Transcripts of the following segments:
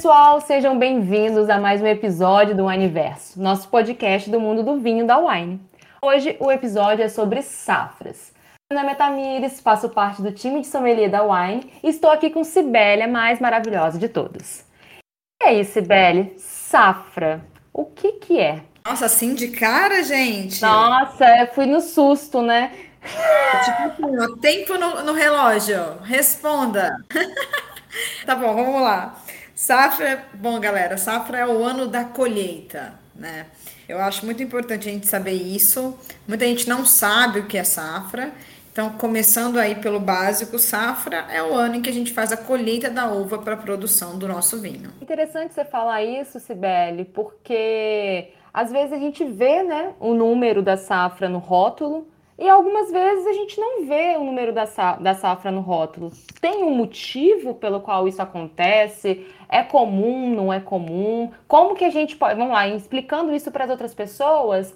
pessoal, sejam bem-vindos a mais um episódio do Universo, nosso podcast do mundo do vinho da wine. Hoje o episódio é sobre safras. Meu nome é Tamires, faço parte do time de sommelier da wine e estou aqui com Cibele, a mais maravilhosa de todas. E aí, Cibele, safra, o que que é? Nossa, assim de cara, gente? Nossa, eu fui no susto, né? Tipo, assim, tempo no, no relógio, responda. tá bom, vamos lá. Safra, bom, galera, safra é o ano da colheita, né? Eu acho muito importante a gente saber isso. Muita gente não sabe o que é safra. Então, começando aí pelo básico, safra é o ano em que a gente faz a colheita da uva para a produção do nosso vinho. Interessante você falar isso, Sibeli, porque às vezes a gente vê, né, o número da safra no rótulo, e algumas vezes a gente não vê o número da, da safra no rótulo. Tem um motivo pelo qual isso acontece? É comum, não é comum? Como que a gente pode. Vamos lá, explicando isso para as outras pessoas,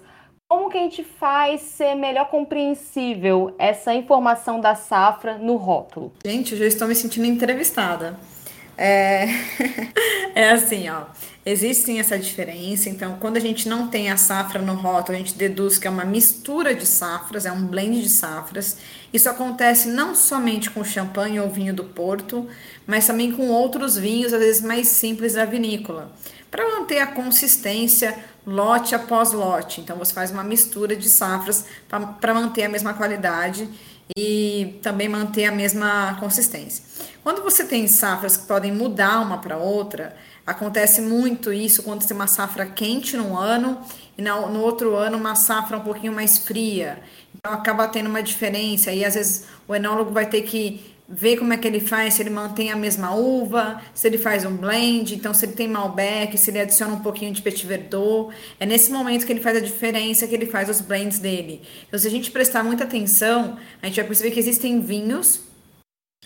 como que a gente faz ser melhor compreensível essa informação da safra no rótulo? Gente, eu já estou me sentindo entrevistada. É, é assim, ó. Existe sim essa diferença. Então, quando a gente não tem a safra no rótulo, a gente deduz que é uma mistura de safras, é um blend de safras. Isso acontece não somente com champanhe ou vinho do Porto, mas também com outros vinhos, às vezes mais simples da vinícola, para manter a consistência lote após lote. Então, você faz uma mistura de safras para manter a mesma qualidade e também manter a mesma consistência. Quando você tem safras que podem mudar uma para outra, Acontece muito isso quando tem uma safra quente num ano e no outro ano uma safra um pouquinho mais fria. Então acaba tendo uma diferença e às vezes o enólogo vai ter que ver como é que ele faz, se ele mantém a mesma uva, se ele faz um blend, então se ele tem Malbec, se ele adiciona um pouquinho de Petit Verdot. É nesse momento que ele faz a diferença, que ele faz os blends dele. Então se a gente prestar muita atenção, a gente vai perceber que existem vinhos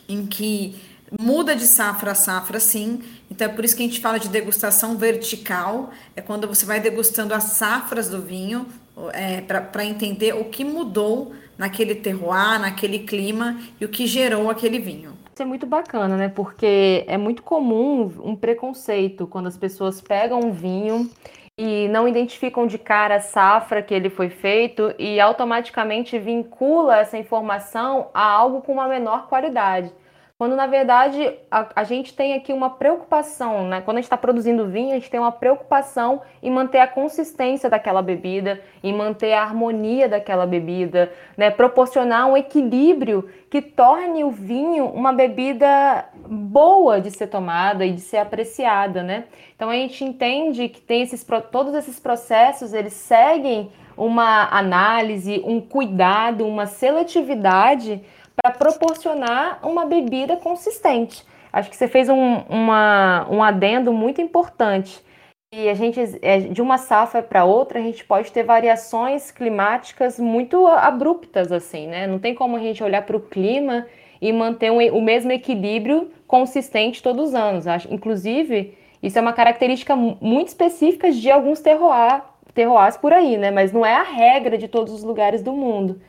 em que muda de safra a safra, sim. Então é por isso que a gente fala de degustação vertical, é quando você vai degustando as safras do vinho é, para entender o que mudou naquele terroir, naquele clima e o que gerou aquele vinho. Isso é muito bacana, né? Porque é muito comum um preconceito quando as pessoas pegam um vinho e não identificam de cara a safra que ele foi feito e automaticamente vincula essa informação a algo com uma menor qualidade. Quando na verdade a, a gente tem aqui uma preocupação, né? Quando a gente está produzindo vinho, a gente tem uma preocupação em manter a consistência daquela bebida, em manter a harmonia daquela bebida, né? Proporcionar um equilíbrio que torne o vinho uma bebida boa de ser tomada e de ser apreciada, né? Então a gente entende que tem esses todos esses processos, eles seguem uma análise, um cuidado, uma seletividade para proporcionar uma bebida consistente. Acho que você fez um, uma, um adendo muito importante. E a gente, é, de uma safra para outra, a gente pode ter variações climáticas muito abruptas, assim, né? Não tem como a gente olhar para o clima e manter um, o mesmo equilíbrio consistente todos os anos. Acho, inclusive, isso é uma característica muito específica de alguns terroir, terroirs por aí, né? Mas não é a regra de todos os lugares do mundo.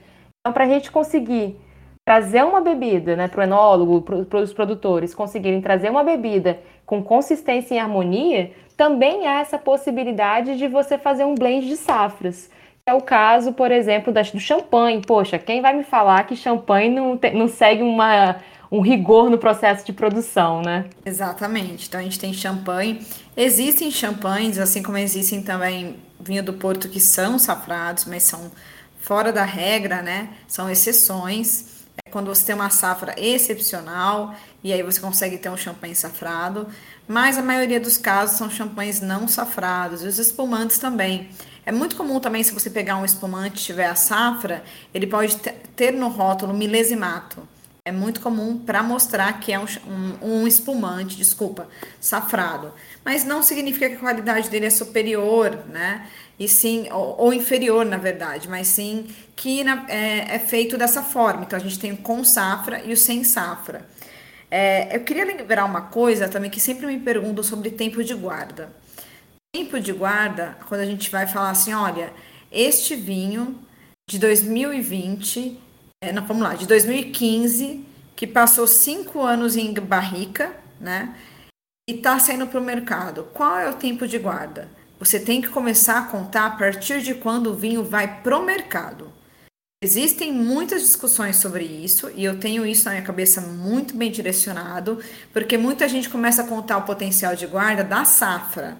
Então, para a gente conseguir trazer uma bebida, né, para o enólogo, para os produtores conseguirem trazer uma bebida com consistência e harmonia, também há essa possibilidade de você fazer um blend de safras. É o caso, por exemplo, do champanhe. Poxa, quem vai me falar que champanhe não, te, não segue uma, um rigor no processo de produção, né? Exatamente. Então a gente tem champanhe. Existem champanhes, assim como existem também vinho do Porto que são safrados, mas são fora da regra, né? São exceções quando você tem uma safra excepcional e aí você consegue ter um champanhe safrado, mas a maioria dos casos são champanhes não safrados e os espumantes também. É muito comum também se você pegar um espumante e tiver a safra, ele pode ter no rótulo milesimato. É muito comum para mostrar que é um, um, um, espumante, desculpa, safrado. Mas não significa que a qualidade dele é superior, né? E sim, ou, ou inferior na verdade, mas sim que na, é, é, feito dessa forma. Então a gente tem o com safra e o sem safra. É, eu queria lembrar uma coisa também que sempre me perguntam sobre tempo de guarda. tempo de guarda, quando a gente vai falar assim, olha, este vinho de 2020, é, não, vamos lá, de 2015, que passou cinco anos em barrica, né? E está saindo para o mercado. Qual é o tempo de guarda? Você tem que começar a contar a partir de quando o vinho vai para o mercado. Existem muitas discussões sobre isso e eu tenho isso na minha cabeça muito bem direcionado, porque muita gente começa a contar o potencial de guarda da safra.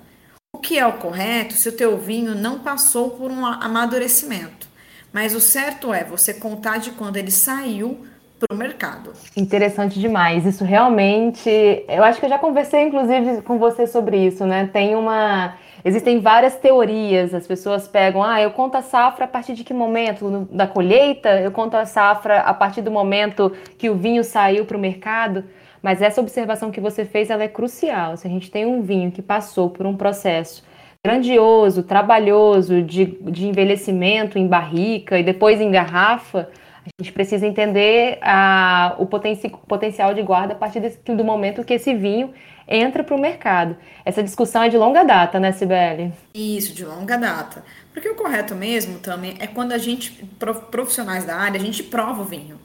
O que é o correto se o teu vinho não passou por um amadurecimento. Mas o certo é você contar de quando ele saiu para o mercado. Interessante demais. Isso realmente. Eu acho que eu já conversei, inclusive, com você sobre isso, né? Tem uma Existem várias teorias. As pessoas pegam, ah, eu conto a safra a partir de que momento? Da colheita? Eu conto a safra a partir do momento que o vinho saiu para o mercado? Mas essa observação que você fez, ela é crucial. Se a gente tem um vinho que passou por um processo grandioso, trabalhoso, de, de envelhecimento em barrica e depois em garrafa, a gente precisa entender a, o poten potencial de guarda a partir desse, do momento que esse vinho entra para o mercado. Essa discussão é de longa data, né, Sibeli? Isso, de longa data. Porque o correto mesmo também é quando a gente, profissionais da área, a gente prova o vinho.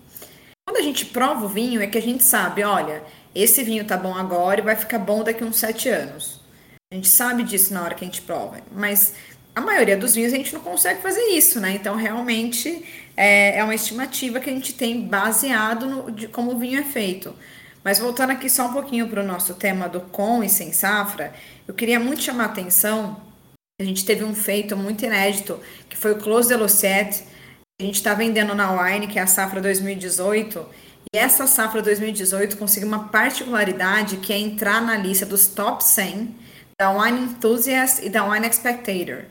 Quando a gente prova o vinho, é que a gente sabe, olha, esse vinho tá bom agora e vai ficar bom daqui uns sete anos. A gente sabe disso na hora que a gente prova. Mas a maioria dos vinhos a gente não consegue fazer isso, né? Então, realmente, é, é uma estimativa que a gente tem baseado no, de como o vinho é feito. Mas voltando aqui só um pouquinho para o nosso tema do com e sem safra, eu queria muito chamar a atenção. A gente teve um feito muito inédito, que foi o Close de Lociet. A gente está vendendo na Wine, que é a safra 2018. E essa safra 2018 conseguiu uma particularidade que é entrar na lista dos top 100 da Wine Enthusiast e da Wine Spectator.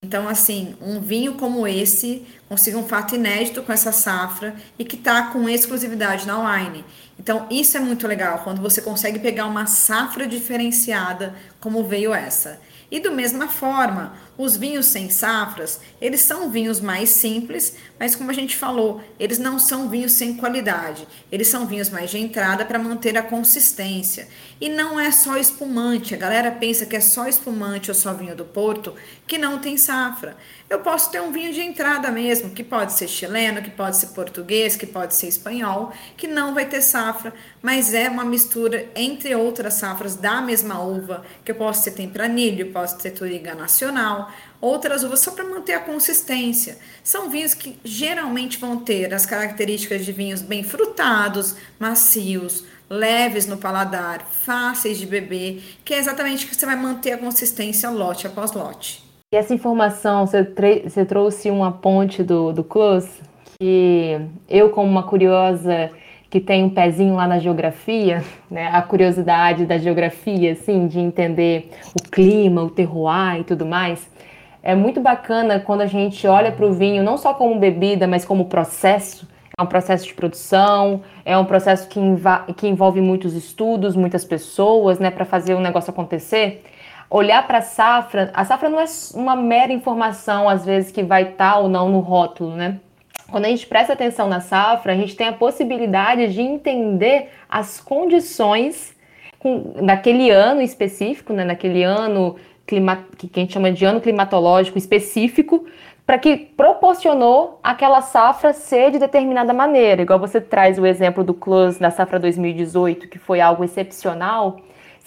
Então, assim, um vinho como esse conseguiu um fato inédito com essa safra e que está com exclusividade na wine. Então, isso é muito legal, quando você consegue pegar uma safra diferenciada, como veio essa. E do mesma forma, os vinhos sem safras, eles são vinhos mais simples, mas como a gente falou, eles não são vinhos sem qualidade. Eles são vinhos mais de entrada para manter a consistência. E não é só espumante. A galera pensa que é só espumante ou só vinho do Porto que não tem safra. Eu posso ter um vinho de entrada mesmo, que pode ser chileno, que pode ser português, que pode ser espanhol, que não vai ter safra, mas é uma mistura entre outras safras da mesma uva, que eu posso ter tempranilho, posso ter turiga nacional, outras uvas só para manter a consistência. São vinhos que geralmente vão ter as características de vinhos bem frutados, macios, leves no paladar, fáceis de beber, que é exatamente que você vai manter a consistência lote após lote. E essa informação, você, você trouxe uma ponte do, do Close, que eu, como uma curiosa que tem um pezinho lá na geografia, né, a curiosidade da geografia, assim, de entender o clima, o terroir e tudo mais, é muito bacana quando a gente olha para o vinho não só como bebida, mas como processo. É um processo de produção, é um processo que, que envolve muitos estudos, muitas pessoas, né, para fazer o negócio acontecer olhar para a safra, a safra não é uma mera informação, às vezes, que vai estar tá ou não no rótulo, né? Quando a gente presta atenção na safra, a gente tem a possibilidade de entender as condições com, naquele ano específico, né? naquele ano clima, que a gente chama de ano climatológico específico, para que proporcionou aquela safra ser de determinada maneira. Igual você traz o exemplo do close da safra 2018, que foi algo excepcional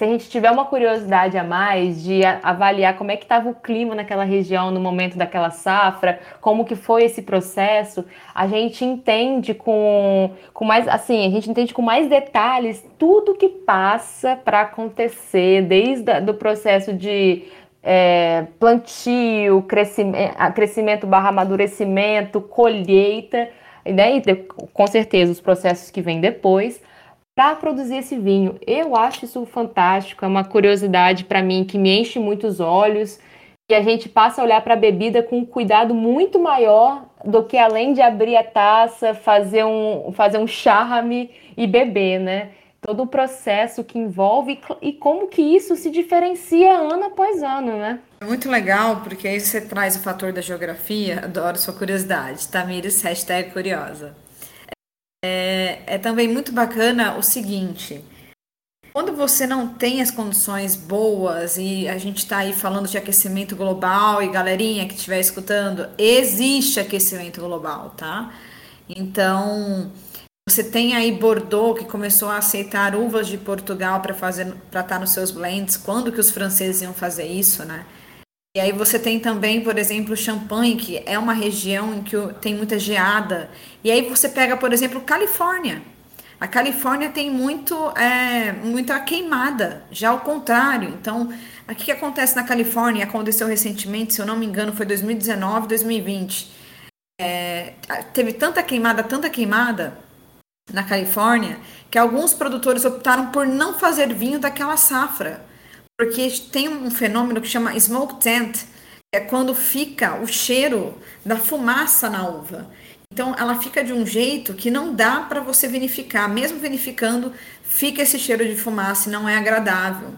se a gente tiver uma curiosidade a mais de avaliar como é que estava o clima naquela região no momento daquela safra, como que foi esse processo, a gente entende com, com mais assim, a gente entende com mais detalhes tudo que passa para acontecer, desde o processo de é, plantio, crescimento, crescimento barra amadurecimento, colheita, né? e com certeza os processos que vêm depois, para produzir esse vinho. Eu acho isso fantástico, é uma curiosidade para mim que me enche muitos olhos e a gente passa a olhar para a bebida com um cuidado muito maior do que além de abrir a taça, fazer um, fazer um charme e beber, né? Todo o processo que envolve e como que isso se diferencia ano após ano, né? É muito legal, porque aí você traz o fator da geografia, adoro sua curiosidade, Tamires, hashtag curiosa. É, é também muito bacana o seguinte: Quando você não tem as condições boas e a gente está aí falando de aquecimento global e galerinha que estiver escutando, existe aquecimento global, tá? Então, você tem aí Bordeaux que começou a aceitar uvas de Portugal para fazer para estar tá nos seus blends. Quando que os franceses iam fazer isso, né? E aí você tem também, por exemplo, Champagne, que é uma região em que tem muita geada. E aí você pega, por exemplo, Califórnia. A Califórnia tem muito, é, muita queimada, já ao contrário. Então, o que acontece na Califórnia? Aconteceu recentemente, se eu não me engano, foi 2019, 2020. É, teve tanta queimada, tanta queimada na Califórnia, que alguns produtores optaram por não fazer vinho daquela safra porque tem um fenômeno que chama smoke tent, que é quando fica o cheiro da fumaça na uva. Então ela fica de um jeito que não dá para você vinificar, mesmo vinificando, fica esse cheiro de fumaça e não é agradável.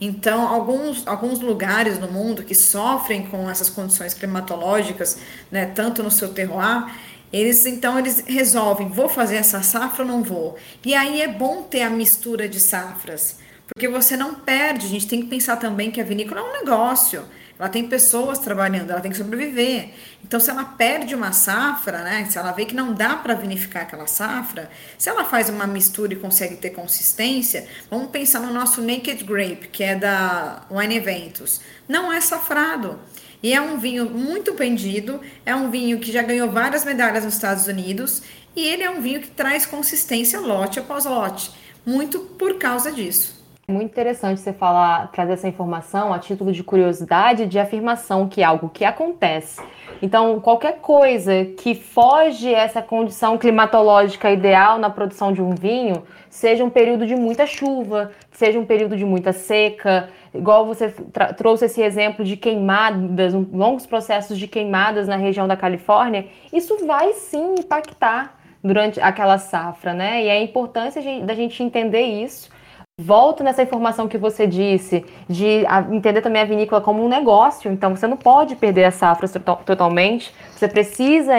Então, alguns, alguns lugares no mundo que sofrem com essas condições climatológicas, né, tanto no seu terroir, eles então eles resolvem, vou fazer essa safra ou não vou. E aí é bom ter a mistura de safras. Porque você não perde, a gente tem que pensar também que a vinícola é um negócio. Ela tem pessoas trabalhando, ela tem que sobreviver. Então, se ela perde uma safra, né? Se ela vê que não dá para vinificar aquela safra, se ela faz uma mistura e consegue ter consistência, vamos pensar no nosso Naked Grape, que é da Wine Eventos. Não é safrado. E é um vinho muito vendido, é um vinho que já ganhou várias medalhas nos Estados Unidos, e ele é um vinho que traz consistência lote após lote, muito por causa disso. Muito interessante você falar, trazer essa informação a título de curiosidade de afirmação que é algo que acontece. Então, qualquer coisa que foge essa condição climatológica ideal na produção de um vinho, seja um período de muita chuva, seja um período de muita seca, igual você trouxe esse exemplo de queimadas, um, longos processos de queimadas na região da Califórnia, isso vai sim impactar durante aquela safra, né? E é a importância da gente entender isso Volto nessa informação que você disse, de entender também a vinícola como um negócio. Então, você não pode perder a safra totalmente. Você precisa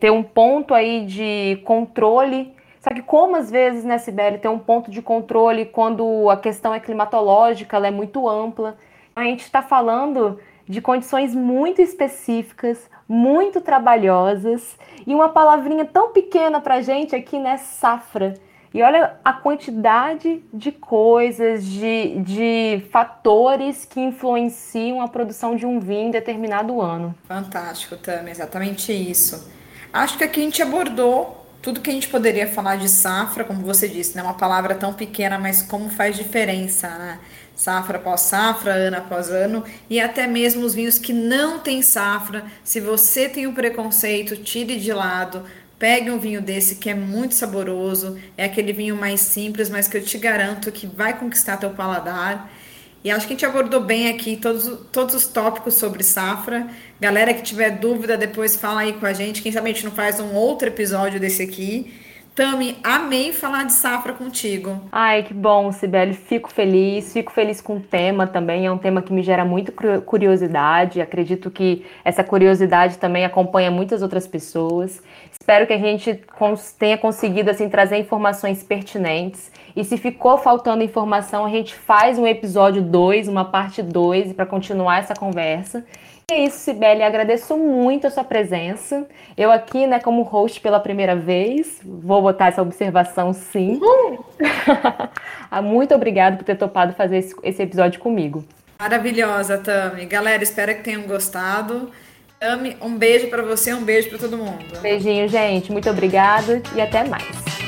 ter um ponto aí de controle. Só que como às vezes, né, Sibeli, ter um ponto de controle quando a questão é climatológica, ela é muito ampla. A gente está falando de condições muito específicas, muito trabalhosas, e uma palavrinha tão pequena para gente aqui, né, safra. E olha a quantidade de coisas, de, de fatores que influenciam a produção de um vinho em determinado ano. Fantástico, Tami, exatamente isso. Acho que aqui a gente abordou tudo que a gente poderia falar de safra, como você disse, né? Uma palavra tão pequena, mas como faz diferença, né? Safra após safra, ano após ano, e até mesmo os vinhos que não têm safra. Se você tem um preconceito, tire de lado Pegue um vinho desse que é muito saboroso, é aquele vinho mais simples, mas que eu te garanto que vai conquistar teu paladar. E acho que a gente abordou bem aqui todos, todos os tópicos sobre safra. Galera que tiver dúvida, depois fala aí com a gente. Quem sabe a gente não faz um outro episódio desse aqui. Tami, amei falar de safra contigo. Ai, que bom, Sibeli. Fico feliz, fico feliz com o tema também. É um tema que me gera muita curiosidade. Acredito que essa curiosidade também acompanha muitas outras pessoas. Espero que a gente tenha conseguido assim trazer informações pertinentes. E se ficou faltando informação, a gente faz um episódio 2, uma parte 2, para continuar essa conversa. É isso, Sibeli. Agradeço muito a sua presença. Eu aqui, né, como host pela primeira vez, vou botar essa observação sim. Ah, muito obrigada por ter topado fazer esse, esse episódio comigo. Maravilhosa, Tami. Galera, espero que tenham gostado. Tami, um beijo para você, um beijo para todo mundo. Beijinho, gente. Muito obrigada e até mais.